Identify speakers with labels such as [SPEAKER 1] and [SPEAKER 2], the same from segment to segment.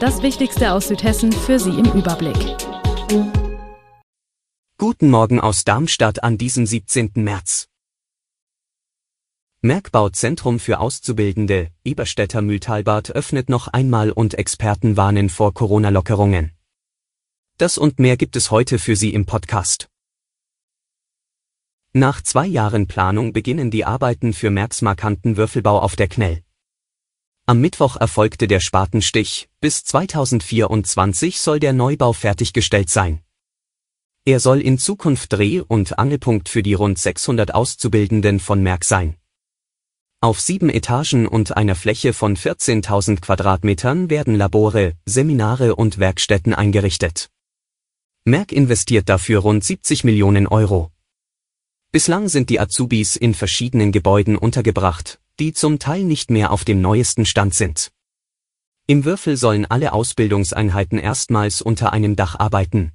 [SPEAKER 1] Das Wichtigste aus Südhessen für Sie im Überblick.
[SPEAKER 2] Guten Morgen aus Darmstadt an diesem 17. März. Merkbauzentrum für Auszubildende, Eberstädter Mühltalbad öffnet noch einmal und Experten warnen vor Corona-Lockerungen. Das und mehr gibt es heute für Sie im Podcast. Nach zwei Jahren Planung beginnen die Arbeiten für Merks markanten Würfelbau auf der Knell. Am Mittwoch erfolgte der Spatenstich, bis 2024 soll der Neubau fertiggestellt sein. Er soll in Zukunft Dreh- und Angelpunkt für die rund 600 Auszubildenden von Merck sein. Auf sieben Etagen und einer Fläche von 14.000 Quadratmetern werden Labore, Seminare und Werkstätten eingerichtet. Merck investiert dafür rund 70 Millionen Euro. Bislang sind die Azubis in verschiedenen Gebäuden untergebracht, die zum Teil nicht mehr auf dem neuesten Stand sind. Im Würfel sollen alle Ausbildungseinheiten erstmals unter einem Dach arbeiten.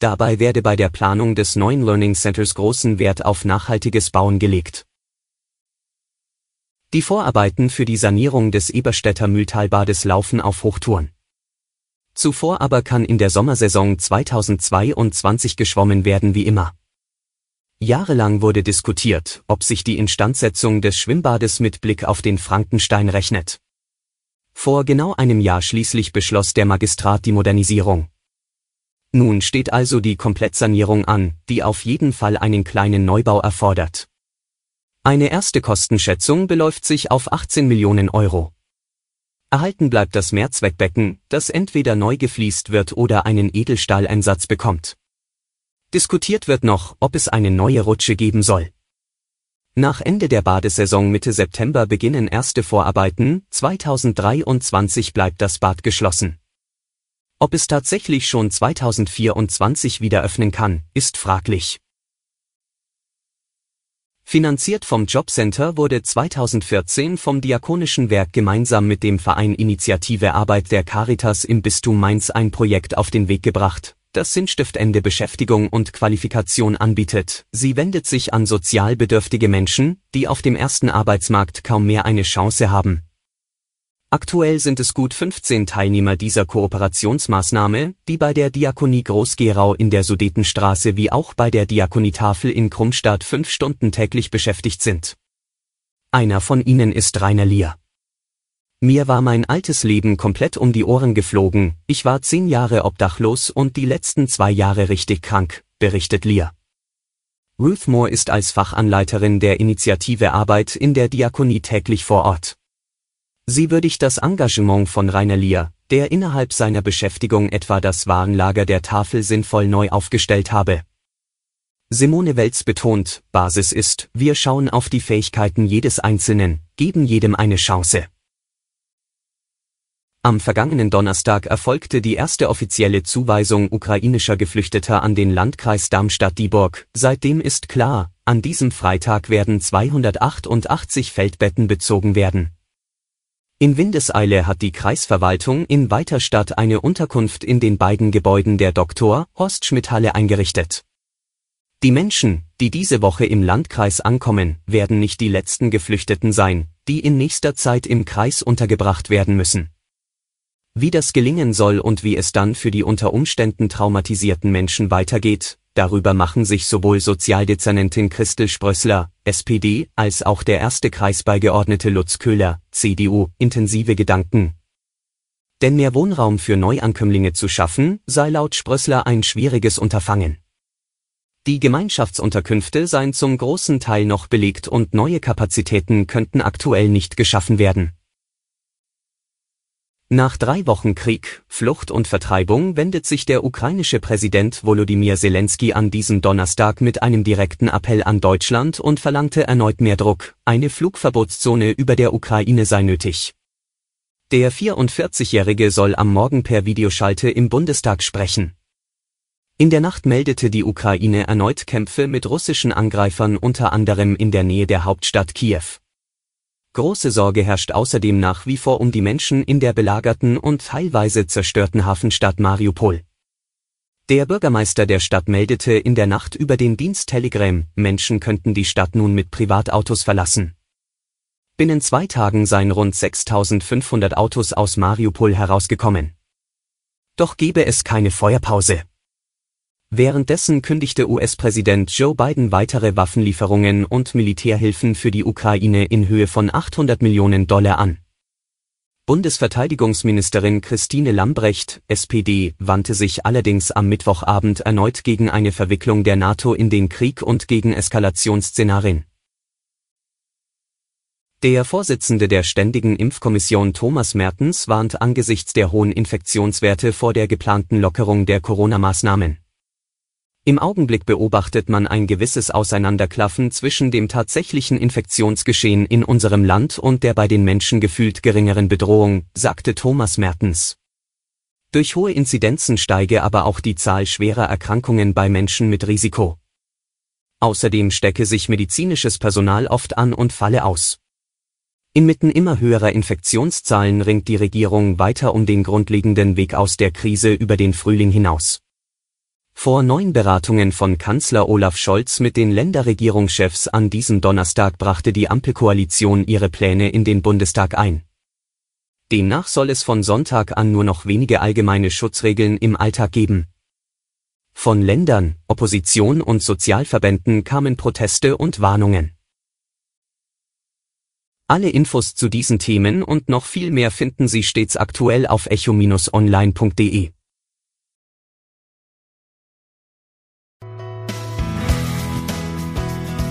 [SPEAKER 2] Dabei werde bei der Planung des neuen Learning Centers großen Wert auf nachhaltiges Bauen gelegt. Die Vorarbeiten für die Sanierung des Eberstädter Mühltalbades laufen auf Hochtouren. Zuvor aber kann in der Sommersaison 2022 geschwommen werden wie immer. Jahrelang wurde diskutiert, ob sich die Instandsetzung des Schwimmbades mit Blick auf den Frankenstein rechnet. Vor genau einem Jahr schließlich beschloss der Magistrat die Modernisierung. Nun steht also die Komplettsanierung an, die auf jeden Fall einen kleinen Neubau erfordert. Eine erste Kostenschätzung beläuft sich auf 18 Millionen Euro. Erhalten bleibt das Mehrzweckbecken, das entweder neu gefliest wird oder einen Edelstahleinsatz bekommt. Diskutiert wird noch, ob es eine neue Rutsche geben soll. Nach Ende der Badesaison Mitte September beginnen erste Vorarbeiten, 2023 bleibt das Bad geschlossen. Ob es tatsächlich schon 2024 wieder öffnen kann, ist fraglich. Finanziert vom Jobcenter wurde 2014 vom Diakonischen Werk gemeinsam mit dem Verein Initiative Arbeit der Caritas im Bistum Mainz ein Projekt auf den Weg gebracht, das sinnstiftende Beschäftigung und Qualifikation anbietet. Sie wendet sich an sozial bedürftige Menschen, die auf dem ersten Arbeitsmarkt kaum mehr eine Chance haben. Aktuell sind es gut 15 Teilnehmer dieser Kooperationsmaßnahme, die bei der Diakonie Groß-Gerau in der Sudetenstraße wie auch bei der Diakonietafel in Krummstadt fünf Stunden täglich beschäftigt sind. Einer von ihnen ist Rainer Lier. Mir war mein altes Leben komplett um die Ohren geflogen, ich war zehn Jahre obdachlos und die letzten zwei Jahre richtig krank, berichtet Lear. Ruth Moore ist als Fachanleiterin der Initiative Arbeit in der Diakonie täglich vor Ort. Sie würdigt das Engagement von Rainer Lear, der innerhalb seiner Beschäftigung etwa das Warenlager der Tafel sinnvoll neu aufgestellt habe. Simone Welz betont, Basis ist, wir schauen auf die Fähigkeiten jedes Einzelnen, geben jedem eine Chance. Am vergangenen Donnerstag erfolgte die erste offizielle Zuweisung ukrainischer Geflüchteter an den Landkreis Darmstadt-Dieburg. Seitdem ist klar, an diesem Freitag werden 288 Feldbetten bezogen werden. In Windeseile hat die Kreisverwaltung in Weiterstadt eine Unterkunft in den beiden Gebäuden der Dr. Horst Schmidt Halle eingerichtet. Die Menschen, die diese Woche im Landkreis ankommen, werden nicht die letzten Geflüchteten sein, die in nächster Zeit im Kreis untergebracht werden müssen. Wie das gelingen soll und wie es dann für die unter Umständen traumatisierten Menschen weitergeht, darüber machen sich sowohl Sozialdezernentin Christel Sprössler, SPD, als auch der erste Kreisbeigeordnete Lutz Köhler, CDU, intensive Gedanken. Denn mehr Wohnraum für Neuankömmlinge zu schaffen, sei laut Sprössler ein schwieriges Unterfangen. Die Gemeinschaftsunterkünfte seien zum großen Teil noch belegt und neue Kapazitäten könnten aktuell nicht geschaffen werden. Nach drei Wochen Krieg, Flucht und Vertreibung wendet sich der ukrainische Präsident Volodymyr Zelensky an diesem Donnerstag mit einem direkten Appell an Deutschland und verlangte erneut mehr Druck, eine Flugverbotszone über der Ukraine sei nötig. Der 44-Jährige soll am Morgen per Videoschalte im Bundestag sprechen. In der Nacht meldete die Ukraine erneut Kämpfe mit russischen Angreifern unter anderem in der Nähe der Hauptstadt Kiew. Große Sorge herrscht außerdem nach wie vor um die Menschen in der belagerten und teilweise zerstörten Hafenstadt Mariupol. Der Bürgermeister der Stadt meldete in der Nacht über den Dienst Telegram, Menschen könnten die Stadt nun mit Privatautos verlassen. Binnen zwei Tagen seien rund 6500 Autos aus Mariupol herausgekommen. Doch gebe es keine Feuerpause. Währenddessen kündigte US-Präsident Joe Biden weitere Waffenlieferungen und Militärhilfen für die Ukraine in Höhe von 800 Millionen Dollar an. Bundesverteidigungsministerin Christine Lambrecht, SPD, wandte sich allerdings am Mittwochabend erneut gegen eine Verwicklung der NATO in den Krieg und gegen Eskalationsszenarien. Der Vorsitzende der Ständigen Impfkommission Thomas Mertens warnt angesichts der hohen Infektionswerte vor der geplanten Lockerung der Corona-Maßnahmen. Im Augenblick beobachtet man ein gewisses Auseinanderklaffen zwischen dem tatsächlichen Infektionsgeschehen in unserem Land und der bei den Menschen gefühlt geringeren Bedrohung, sagte Thomas Mertens. Durch hohe Inzidenzen steige aber auch die Zahl schwerer Erkrankungen bei Menschen mit Risiko. Außerdem stecke sich medizinisches Personal oft an und falle aus. Inmitten immer höherer Infektionszahlen ringt die Regierung weiter um den grundlegenden Weg aus der Krise über den Frühling hinaus. Vor neun Beratungen von Kanzler Olaf Scholz mit den Länderregierungschefs an diesem Donnerstag brachte die Ampelkoalition ihre Pläne in den Bundestag ein. Demnach soll es von Sonntag an nur noch wenige allgemeine Schutzregeln im Alltag geben. Von Ländern, Opposition und Sozialverbänden kamen Proteste und Warnungen. Alle Infos zu diesen Themen und noch viel mehr finden Sie stets aktuell auf echo-online.de.